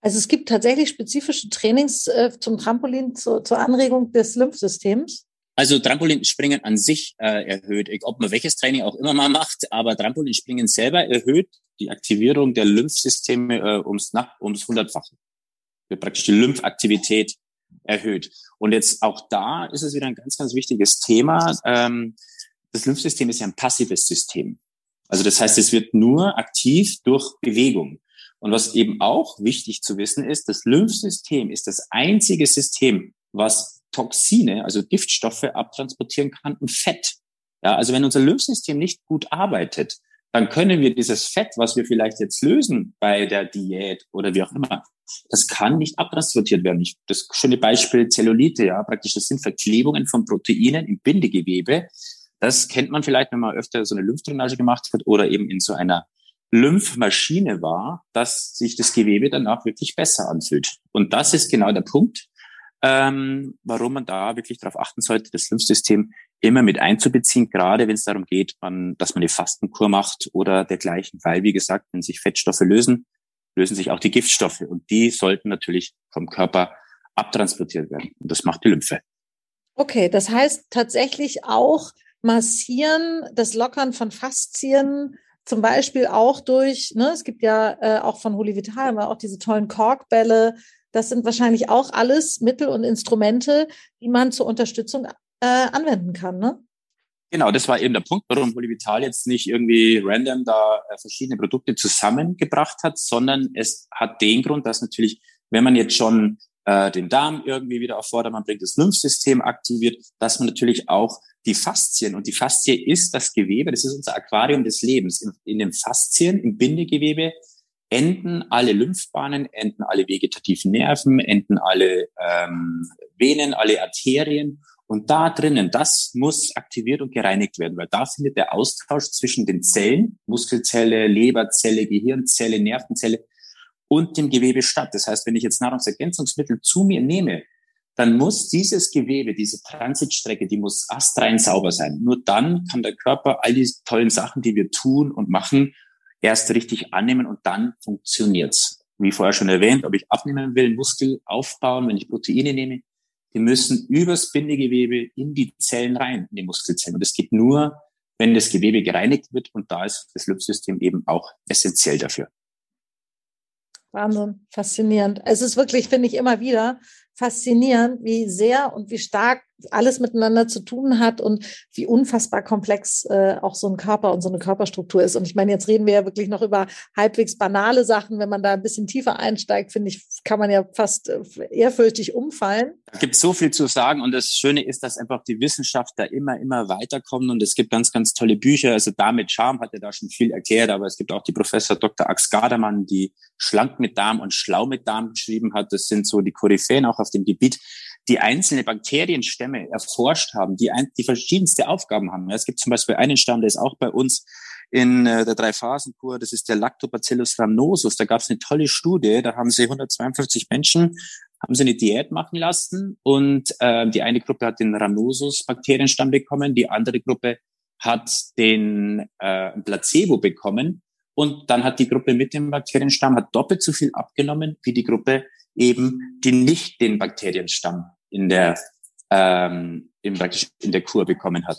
Also es gibt tatsächlich spezifische Trainings äh, zum Trampolin zur, zur Anregung des Lymphsystems. Also Trampolinspringen an sich äh, erhöht, ob man welches Training auch immer mal macht, aber Trampolinspringen selber erhöht die Aktivierung der Lymphsysteme äh, ums, ums hundertfache. Wird praktisch die Lymphaktivität erhöht. Und jetzt auch da ist es wieder ein ganz, ganz wichtiges Thema. Ähm, das Lymphsystem ist ja ein passives System. Also das heißt, es wird nur aktiv durch Bewegung. Und was eben auch wichtig zu wissen ist, das Lymphsystem ist das einzige System, was Toxine, also Giftstoffe abtransportieren kann und Fett. Ja, also wenn unser Lymphsystem nicht gut arbeitet, dann können wir dieses Fett, was wir vielleicht jetzt lösen bei der Diät oder wie auch immer, das kann nicht abtransportiert werden. Das schöne Beispiel Zellulite, ja, praktisch das sind Verklebungen von Proteinen im Bindegewebe. Das kennt man vielleicht, wenn man öfter so eine Lymphdrainage gemacht hat oder eben in so einer Lymphmaschine war, dass sich das Gewebe danach wirklich besser anfühlt. Und das ist genau der Punkt ähm, warum man da wirklich darauf achten sollte, das Lymphsystem immer mit einzubeziehen, gerade wenn es darum geht, man, dass man eine Fastenkur macht oder dergleichen. Weil, wie gesagt, wenn sich Fettstoffe lösen, lösen sich auch die Giftstoffe und die sollten natürlich vom Körper abtransportiert werden. Und das macht die Lymphe. Okay, das heißt tatsächlich auch massieren, das Lockern von Faszien, zum Beispiel auch durch, ne, es gibt ja äh, auch von Holy Vital auch diese tollen Korkbälle, das sind wahrscheinlich auch alles Mittel und Instrumente, die man zur Unterstützung äh, anwenden kann, ne? Genau, das war eben der Punkt, warum Polyvital jetzt nicht irgendwie random da äh, verschiedene Produkte zusammengebracht hat, sondern es hat den Grund, dass natürlich, wenn man jetzt schon äh, den Darm irgendwie wieder auf Vordermann bringt, das Lymphsystem aktiviert, dass man natürlich auch die Faszien und die Faszie ist das Gewebe, das ist unser Aquarium des Lebens. In, in den Faszien, im Bindegewebe enden alle Lymphbahnen, enden alle vegetativen Nerven, enden alle ähm, Venen, alle Arterien. Und da drinnen, das muss aktiviert und gereinigt werden, weil da findet der Austausch zwischen den Zellen, Muskelzelle, Leberzelle, Gehirnzelle, Nervenzelle und dem Gewebe statt. Das heißt, wenn ich jetzt Nahrungsergänzungsmittel zu mir nehme, dann muss dieses Gewebe, diese Transitstrecke, die muss astrein sauber sein. Nur dann kann der Körper all diese tollen Sachen, die wir tun und machen, erst richtig annehmen und dann funktioniert's. Wie vorher schon erwähnt, ob ich abnehmen will, Muskel aufbauen, wenn ich Proteine nehme, die müssen übers Bindegewebe in die Zellen rein, in die Muskelzellen. Und das geht nur, wenn das Gewebe gereinigt wird und da ist das Lymphsystem eben auch essentiell dafür. Wahnsinn, faszinierend. Es ist wirklich, finde ich immer wieder, faszinierend, wie sehr und wie stark alles miteinander zu tun hat und wie unfassbar komplex äh, auch so ein Körper und so eine Körperstruktur ist. Und ich meine, jetzt reden wir ja wirklich noch über halbwegs banale Sachen. Wenn man da ein bisschen tiefer einsteigt, finde ich, kann man ja fast äh, ehrfürchtig umfallen. Es gibt so viel zu sagen und das Schöne ist, dass einfach die Wissenschaft da immer, immer weiterkommt und es gibt ganz, ganz tolle Bücher. Also damit Charme hat er da schon viel erklärt, aber es gibt auch die Professor Dr. Ax Gardermann, die Schlank mit Darm und Schlau mit Darm geschrieben hat. Das sind so die Koryphäen auch auf dem Gebiet, die einzelne Bakterienstämme erforscht haben, die, ein, die verschiedenste Aufgaben haben. Es gibt zum Beispiel einen Stamm, der ist auch bei uns in äh, der Drei-Phasen-Kur, das ist der Lactobacillus rhamnosus. Da gab es eine tolle Studie, da haben sie 152 Menschen, haben sie eine Diät machen lassen und äh, die eine Gruppe hat den Rhamnosus-Bakterienstamm bekommen, die andere Gruppe hat den äh, Placebo bekommen und dann hat die Gruppe mit dem Bakterienstamm hat doppelt so viel abgenommen wie die Gruppe eben, die nicht den Bakterienstamm in der ähm, in, praktisch in der Kur bekommen hat.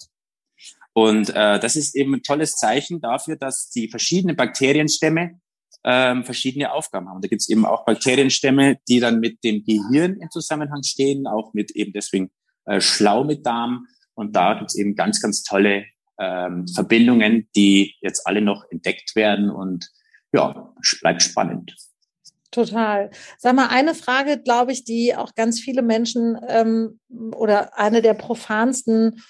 Und äh, das ist eben ein tolles Zeichen dafür, dass die verschiedenen Bakterienstämme ähm, verschiedene Aufgaben haben. Da gibt es eben auch Bakterienstämme, die dann mit dem Gehirn in Zusammenhang stehen, auch mit eben deswegen äh, schlau mit Darm. Und da gibt es eben ganz, ganz tolle ähm, Verbindungen, die jetzt alle noch entdeckt werden und ja, bleibt spannend. Total. Sag mal, eine Frage, glaube ich, die auch ganz viele Menschen ähm, oder eine der profansten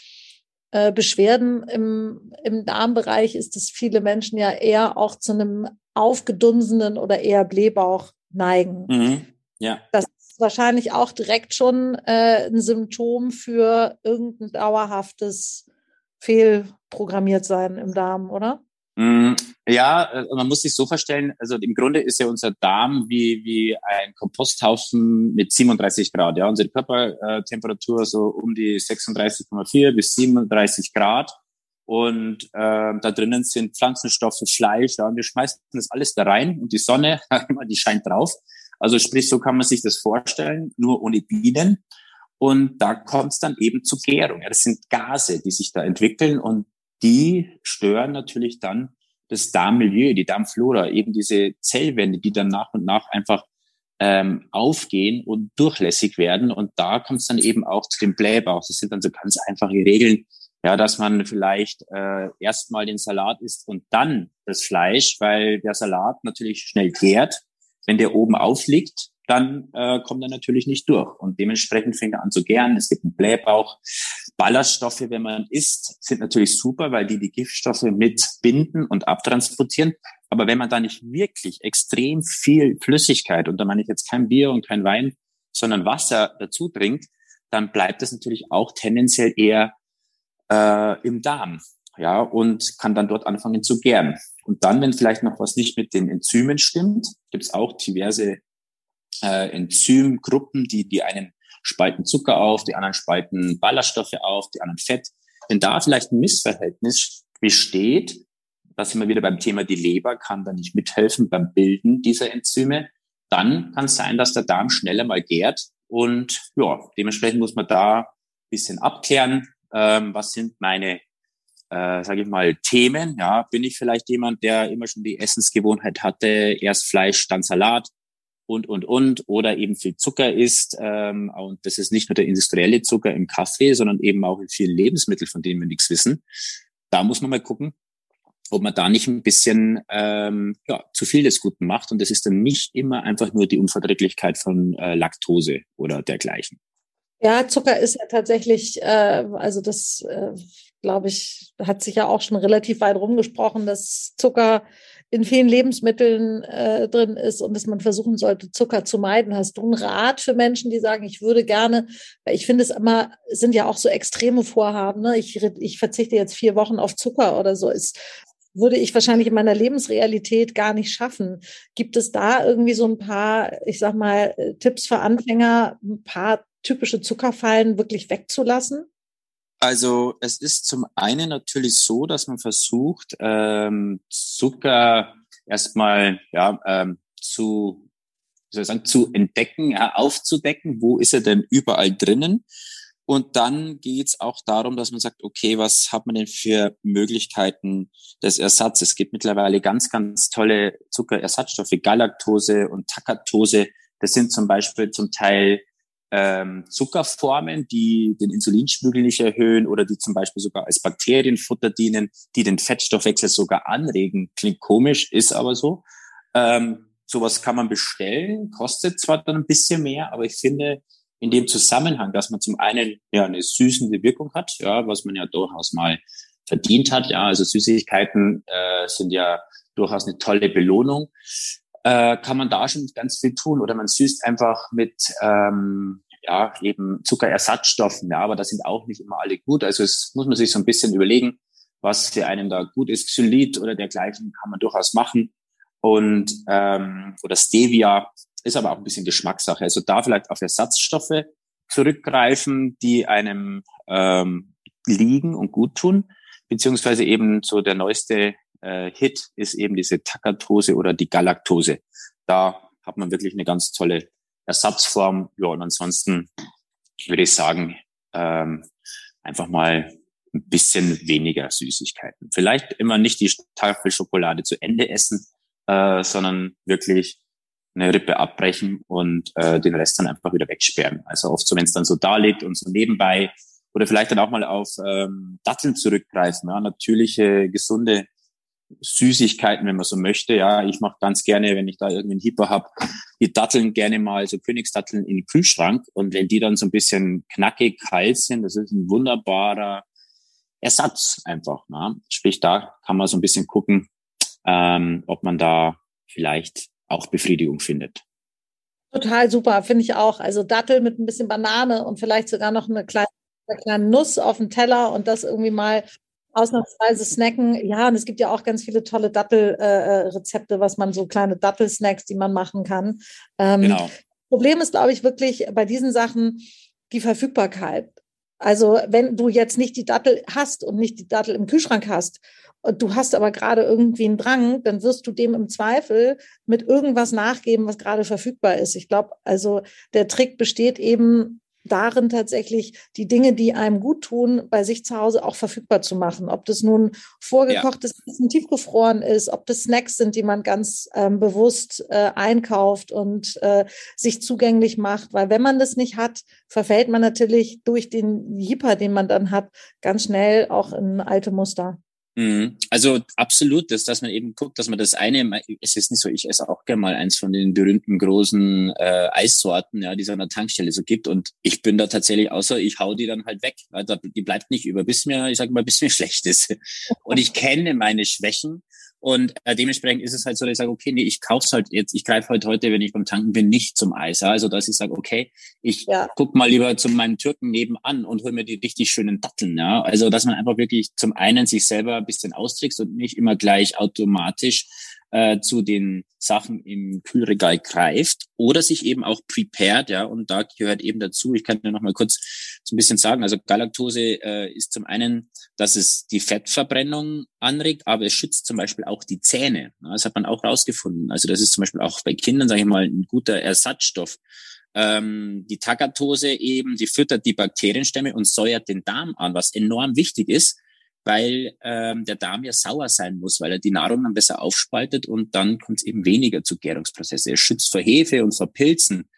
äh, Beschwerden im, im Darmbereich ist, dass viele Menschen ja eher auch zu einem aufgedunsenen oder eher Blähbauch neigen. Mhm. Ja. Das ist wahrscheinlich auch direkt schon äh, ein Symptom für irgendein dauerhaftes Fehlprogrammiertsein im Darm, oder? Mm, ja, äh, man muss sich so vorstellen, also im Grunde ist ja unser Darm wie, wie ein Komposthaufen mit 37 Grad. Ja, unsere Körpertemperatur so um die 36,4 bis 37 Grad. Und äh, da drinnen sind Pflanzenstoffe, Fleisch, ja, und wir schmeißen das alles da rein und die Sonne, die scheint drauf. Also sprich, so kann man sich das vorstellen, nur ohne Bienen. Und da kommt es dann eben zu Gärung. Ja, das sind Gase, die sich da entwickeln und die stören natürlich dann das Darmmilieu, die Darmflora, eben diese Zellwände, die dann nach und nach einfach ähm, aufgehen und durchlässig werden. Und da kommt es dann eben auch zu dem Blähbauch. Das sind dann so ganz einfache Regeln, ja, dass man vielleicht äh, erstmal den Salat isst und dann das Fleisch, weil der Salat natürlich schnell gärt. Wenn der oben aufliegt, dann äh, kommt er natürlich nicht durch. Und dementsprechend fängt er an zu gären. Es gibt einen Blähbauch. Ballaststoffe, wenn man isst, sind natürlich super, weil die die Giftstoffe mitbinden und abtransportieren. Aber wenn man da nicht wirklich extrem viel Flüssigkeit, und da meine ich jetzt kein Bier und kein Wein, sondern Wasser dazu trinkt, dann bleibt es natürlich auch tendenziell eher äh, im Darm. Ja, und kann dann dort anfangen zu gären. Und dann, wenn vielleicht noch was nicht mit den Enzymen stimmt, gibt es auch diverse äh, Enzymgruppen, die die einen spalten Zucker auf, die anderen spalten Ballaststoffe auf, die anderen Fett. Wenn da vielleicht ein Missverhältnis besteht, da sind wir wieder beim Thema, die Leber kann da nicht mithelfen beim Bilden dieser Enzyme, dann kann es sein, dass der Darm schneller mal gärt und ja, dementsprechend muss man da ein bisschen abklären, ähm, was sind meine, äh, sage ich mal, Themen. Ja, bin ich vielleicht jemand, der immer schon die Essensgewohnheit hatte, erst Fleisch, dann Salat, und, und, und, oder eben viel Zucker isst. Ähm, und das ist nicht nur der industrielle Zucker im Kaffee, sondern eben auch in vielen Lebensmitteln, von denen wir nichts wissen. Da muss man mal gucken, ob man da nicht ein bisschen ähm, ja, zu viel des Guten macht. Und das ist dann nicht immer einfach nur die Unverträglichkeit von äh, Laktose oder dergleichen. Ja, Zucker ist ja tatsächlich, äh, also das, äh, glaube ich, hat sich ja auch schon relativ weit rumgesprochen, dass Zucker in vielen Lebensmitteln äh, drin ist und dass man versuchen sollte, Zucker zu meiden. Hast du einen Rat für Menschen, die sagen, ich würde gerne, weil ich finde es immer, sind ja auch so extreme Vorhaben, ne? ich, ich verzichte jetzt vier Wochen auf Zucker oder so, ist, würde ich wahrscheinlich in meiner Lebensrealität gar nicht schaffen. Gibt es da irgendwie so ein paar, ich sag mal, Tipps für Anfänger, ein paar typische Zuckerfallen wirklich wegzulassen? Also es ist zum einen natürlich so, dass man versucht, ähm, Zucker erstmal ja, ähm, zu, wie soll ich sagen, zu entdecken, ja, aufzudecken, wo ist er denn überall drinnen. Und dann geht's auch darum, dass man sagt, okay, was hat man denn für Möglichkeiten des Ersatzes? Es gibt mittlerweile ganz, ganz tolle Zuckerersatzstoffe, Galaktose und Takatose. Das sind zum Beispiel zum Teil ähm, Zuckerformen, die den Insulinspiegel nicht erhöhen oder die zum Beispiel sogar als Bakterienfutter dienen, die den Fettstoffwechsel sogar anregen. Klingt komisch, ist aber so. Ähm, sowas kann man bestellen, kostet zwar dann ein bisschen mehr, aber ich finde in dem Zusammenhang, dass man zum einen ja eine süßende Wirkung hat, ja, was man ja durchaus mal verdient hat, ja, also Süßigkeiten äh, sind ja durchaus eine tolle Belohnung äh, kann man da schon ganz viel tun. Oder man süßt einfach mit ähm, ja, eben Zuckerersatzstoffen, ja, aber das sind auch nicht immer alle gut. Also es muss man sich so ein bisschen überlegen, was für einen da gut ist. Xylit oder dergleichen kann man durchaus machen. Und ähm, oder Stevia ist aber auch ein bisschen Geschmackssache. Also da vielleicht auf Ersatzstoffe zurückgreifen, die einem ähm, liegen und gut tun, beziehungsweise eben so der neueste äh, Hit ist eben diese Takatose oder die Galaktose. Da hat man wirklich eine ganz tolle Ersatzform. Ja, und ansonsten würde ich sagen, ähm, einfach mal ein bisschen weniger Süßigkeiten. Vielleicht immer nicht die Tafel Schokolade zu Ende essen, äh, sondern wirklich eine Rippe abbrechen und äh, den Rest dann einfach wieder wegsperren. Also oft so, wenn es dann so da liegt und so nebenbei oder vielleicht dann auch mal auf ähm, Datteln zurückgreifen, ja, natürliche, gesunde Süßigkeiten, wenn man so möchte. Ja, ich mache ganz gerne, wenn ich da irgendwie einen Hieper habe, die Datteln gerne mal, so Königsdatteln in den Kühlschrank. Und wenn die dann so ein bisschen knackig kalt sind, das ist ein wunderbarer Ersatz einfach. Ne? Sprich, da kann man so ein bisschen gucken, ähm, ob man da vielleicht auch Befriedigung findet. Total super, finde ich auch. Also Dattel mit ein bisschen Banane und vielleicht sogar noch eine kleine, eine kleine Nuss auf dem Teller und das irgendwie mal ausnahmsweise snacken. Ja, und es gibt ja auch ganz viele tolle Dattelrezepte, äh, was man so kleine Dattelsnacks, die man machen kann. Ähm, genau. Problem ist, glaube ich, wirklich bei diesen Sachen die Verfügbarkeit. Also wenn du jetzt nicht die Dattel hast und nicht die Dattel im Kühlschrank hast und du hast aber gerade irgendwie einen Drang, dann wirst du dem im Zweifel mit irgendwas nachgeben, was gerade verfügbar ist. Ich glaube, also der Trick besteht eben darin tatsächlich die Dinge, die einem gut tun, bei sich zu Hause auch verfügbar zu machen. Ob das nun vorgekochtes ja. Essen tiefgefroren ist, ob das Snacks sind, die man ganz ähm, bewusst äh, einkauft und äh, sich zugänglich macht. Weil wenn man das nicht hat, verfällt man natürlich durch den Jipper, den man dann hat, ganz schnell auch in alte Muster. Mhm. Also absolut, dass, dass man eben guckt, dass man das eine, es ist nicht so, ich esse auch gerne mal eins von den berühmten großen äh, Eissorten, ja, die es an der Tankstelle so gibt. Und ich bin da tatsächlich, außer ich hau die dann halt weg. Weil die bleibt nicht über, bis mir, ich sage mal, bis mir schlecht ist. Und ich kenne meine Schwächen und äh, dementsprechend ist es halt so, dass ich sage, okay, nee, ich kauf's halt jetzt, ich greife halt heute, wenn ich beim Tanken bin, nicht zum Eis. Ja? Also dass ich sage, okay, ich ja. guck mal lieber zu meinem Türken nebenan und hol mir die richtig schönen Datteln. Ja? Also dass man einfach wirklich zum einen sich selber ein bisschen austrickst und nicht immer gleich automatisch äh, zu den Sachen im Kühlregal greift oder sich eben auch prepared, ja, und da gehört eben dazu, ich kann dir noch mal kurz so ein bisschen sagen, also Galaktose äh, ist zum einen, dass es die Fettverbrennung anregt, aber es schützt zum Beispiel auch die Zähne. Ja, das hat man auch rausgefunden. Also das ist zum Beispiel auch bei Kindern, sage ich mal, ein guter Ersatzstoff. Ähm, die Tagatose eben, die füttert die Bakterienstämme und säuert den Darm an, was enorm wichtig ist, weil ähm, der Darm ja sauer sein muss, weil er die Nahrung dann besser aufspaltet und dann kommt es eben weniger zu Gärungsprozesse. Er schützt vor Hefe und vor Pilzen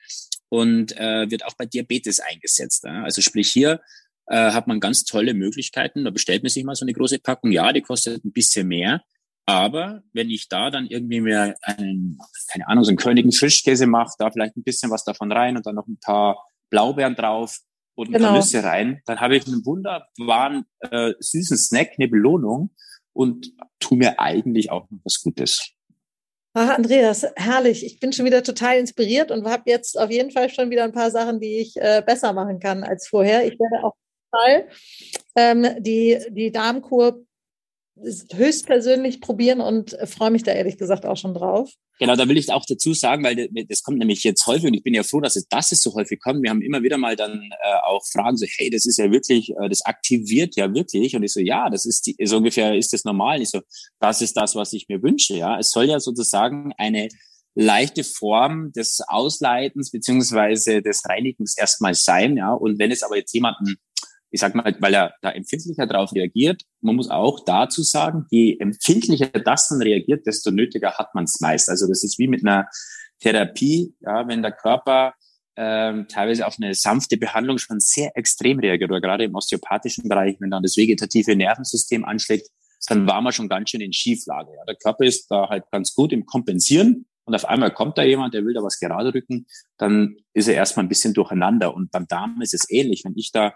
und äh, wird auch bei Diabetes eingesetzt. Ja? Also sprich hier äh, hat man ganz tolle Möglichkeiten. Da bestellt man sich mal so eine große Packung. Ja, die kostet ein bisschen mehr. Aber wenn ich da dann irgendwie mir einen, keine Ahnung, so einen Königen Frischkäse mache, da vielleicht ein bisschen was davon rein und dann noch ein paar Blaubeeren drauf, und genau. paar Nüsse rein, dann habe ich einen wunderbaren äh, süßen Snack, eine Belohnung und tu mir eigentlich auch noch was Gutes. Ach, Andreas, herrlich. Ich bin schon wieder total inspiriert und habe jetzt auf jeden Fall schon wieder ein paar Sachen, die ich äh, besser machen kann als vorher. Ich werde auch Fall ähm, die, die Darmkur höchstpersönlich probieren und freue mich da ehrlich gesagt auch schon drauf. Genau, da will ich auch dazu sagen, weil das kommt nämlich jetzt häufig und ich bin ja froh, dass es, dass es so häufig kommt. Wir haben immer wieder mal dann äh, auch Fragen so, hey, das ist ja wirklich, äh, das aktiviert ja wirklich. Und ich so, ja, das ist die, so ungefähr ist das normal. Und ich so, das ist das, was ich mir wünsche. Ja, es soll ja sozusagen eine leichte Form des Ausleitens beziehungsweise des Reinigens erstmal sein. Ja, und wenn es aber jetzt jemanden ich sag mal, weil er da empfindlicher darauf reagiert. Man muss auch dazu sagen, je empfindlicher das dann reagiert, desto nötiger hat man es meist. Also das ist wie mit einer Therapie, ja, wenn der Körper ähm, teilweise auf eine sanfte Behandlung schon sehr extrem reagiert oder gerade im osteopathischen Bereich, wenn dann das vegetative Nervensystem anschlägt, dann war man schon ganz schön in Schieflage. Ja. Der Körper ist da halt ganz gut im Kompensieren und auf einmal kommt da jemand, der will da was gerade rücken, dann ist er erstmal ein bisschen durcheinander. Und beim Darm ist es ähnlich. Wenn ich da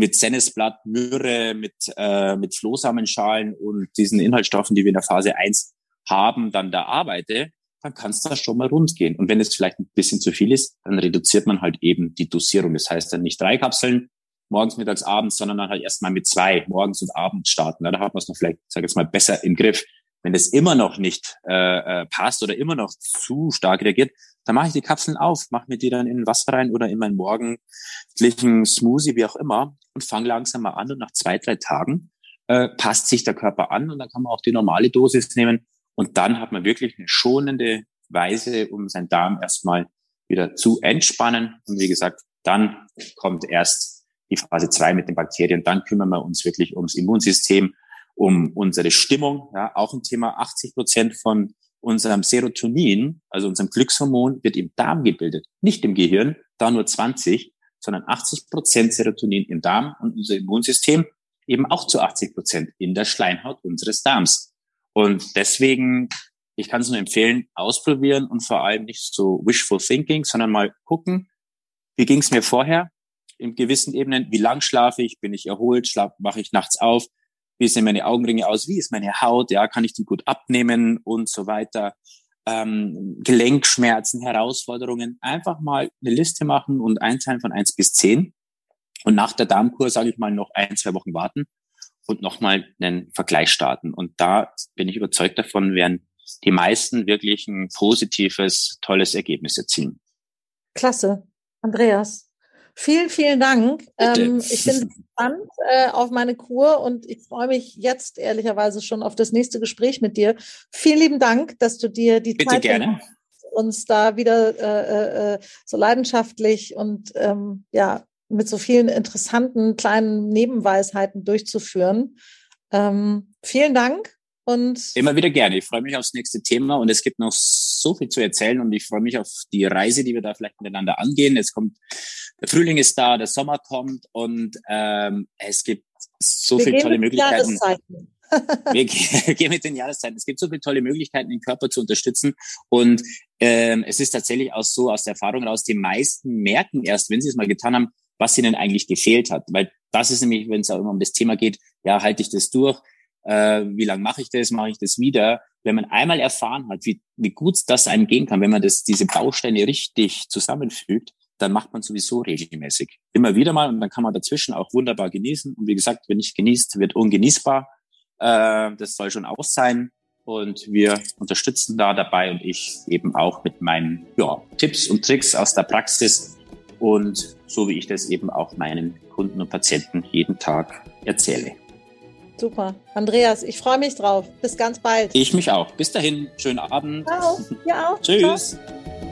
mit Sennesblatt, Myrrhe, mit, äh, mit Flohsamenschalen und diesen Inhaltsstoffen, die wir in der Phase 1 haben, dann da arbeite, dann kann es da schon mal rund gehen. Und wenn es vielleicht ein bisschen zu viel ist, dann reduziert man halt eben die Dosierung. Das heißt dann nicht drei Kapseln, morgens, mittags, abends, sondern dann halt erstmal mit zwei, morgens und abends starten. Da hat man es noch vielleicht, sage ich jetzt mal, besser im Griff. Wenn das immer noch nicht äh, äh, passt oder immer noch zu stark reagiert, dann mache ich die Kapseln auf, mache mir die dann in Wasser rein oder in meinen morgendlichen Smoothie, wie auch immer, und fange langsam mal an. Und nach zwei, drei Tagen äh, passt sich der Körper an und dann kann man auch die normale Dosis nehmen. Und dann hat man wirklich eine schonende Weise, um seinen Darm erstmal wieder zu entspannen. Und wie gesagt, dann kommt erst die Phase zwei mit den Bakterien. Dann kümmern wir uns wirklich ums Immunsystem um unsere Stimmung. Ja, auch ein Thema 80 Prozent von unserem Serotonin, also unserem Glückshormon, wird im Darm gebildet, nicht im Gehirn, da nur 20, sondern 80 Prozent Serotonin im Darm und unser Immunsystem eben auch zu 80 Prozent in der Schleimhaut unseres Darms. Und deswegen, ich kann es nur empfehlen, ausprobieren und vor allem nicht so wishful thinking, sondern mal gucken, wie ging es mir vorher? In gewissen Ebenen, wie lang schlafe ich, bin ich erholt, schlaf, mache ich nachts auf, wie sehen meine Augenringe aus, wie ist meine Haut, ja, kann ich die gut abnehmen? Und so weiter. Ähm, Gelenkschmerzen, Herausforderungen, einfach mal eine Liste machen und einteilen von eins bis zehn und nach der Darmkur, sage ich mal, noch ein, zwei Wochen warten und nochmal einen Vergleich starten. Und da bin ich überzeugt davon, werden die meisten wirklich ein positives, tolles Ergebnis erzielen. Klasse. Andreas, Vielen, vielen Dank. Ähm, ich bin gespannt äh, auf meine Kur und ich freue mich jetzt ehrlicherweise schon auf das nächste Gespräch mit dir. Vielen lieben Dank, dass du dir die Bitte Zeit gerne. uns da wieder äh, äh, so leidenschaftlich und ähm, ja mit so vielen interessanten kleinen Nebenweisheiten durchzuführen. Ähm, vielen Dank und Immer wieder gerne. Ich freue mich aufs nächste Thema und es gibt noch so viel zu erzählen und ich freue mich auf die Reise, die wir da vielleicht miteinander angehen. Es kommt, der Frühling ist da, der Sommer kommt und ähm, es gibt so viele tolle Möglichkeiten. wir gehen mit den Jahreszeiten. Es gibt so viele tolle Möglichkeiten, den Körper zu unterstützen. Und ähm, es ist tatsächlich auch so aus der Erfahrung heraus, die meisten merken erst, wenn sie es mal getan haben, was ihnen eigentlich gefehlt hat. Weil das ist nämlich, wenn es auch immer um das Thema geht, ja, halte ich das durch, äh, wie lange mache ich das, mache ich das wieder. Wenn man einmal erfahren hat, wie, wie gut das einem gehen kann, wenn man das, diese Bausteine richtig zusammenfügt, dann macht man sowieso regelmäßig. Immer wieder mal und dann kann man dazwischen auch wunderbar genießen. Und wie gesagt, wenn nicht genießt, wird ungenießbar. Äh, das soll schon auch sein. Und wir unterstützen da dabei und ich eben auch mit meinen ja, Tipps und Tricks aus der Praxis und so wie ich das eben auch meinen Kunden und Patienten jeden Tag erzähle. Super. Andreas, ich freue mich drauf. Bis ganz bald. Ich mich auch. Bis dahin. Schönen Abend. Ciao. Ja auch. Tschüss. Ciao.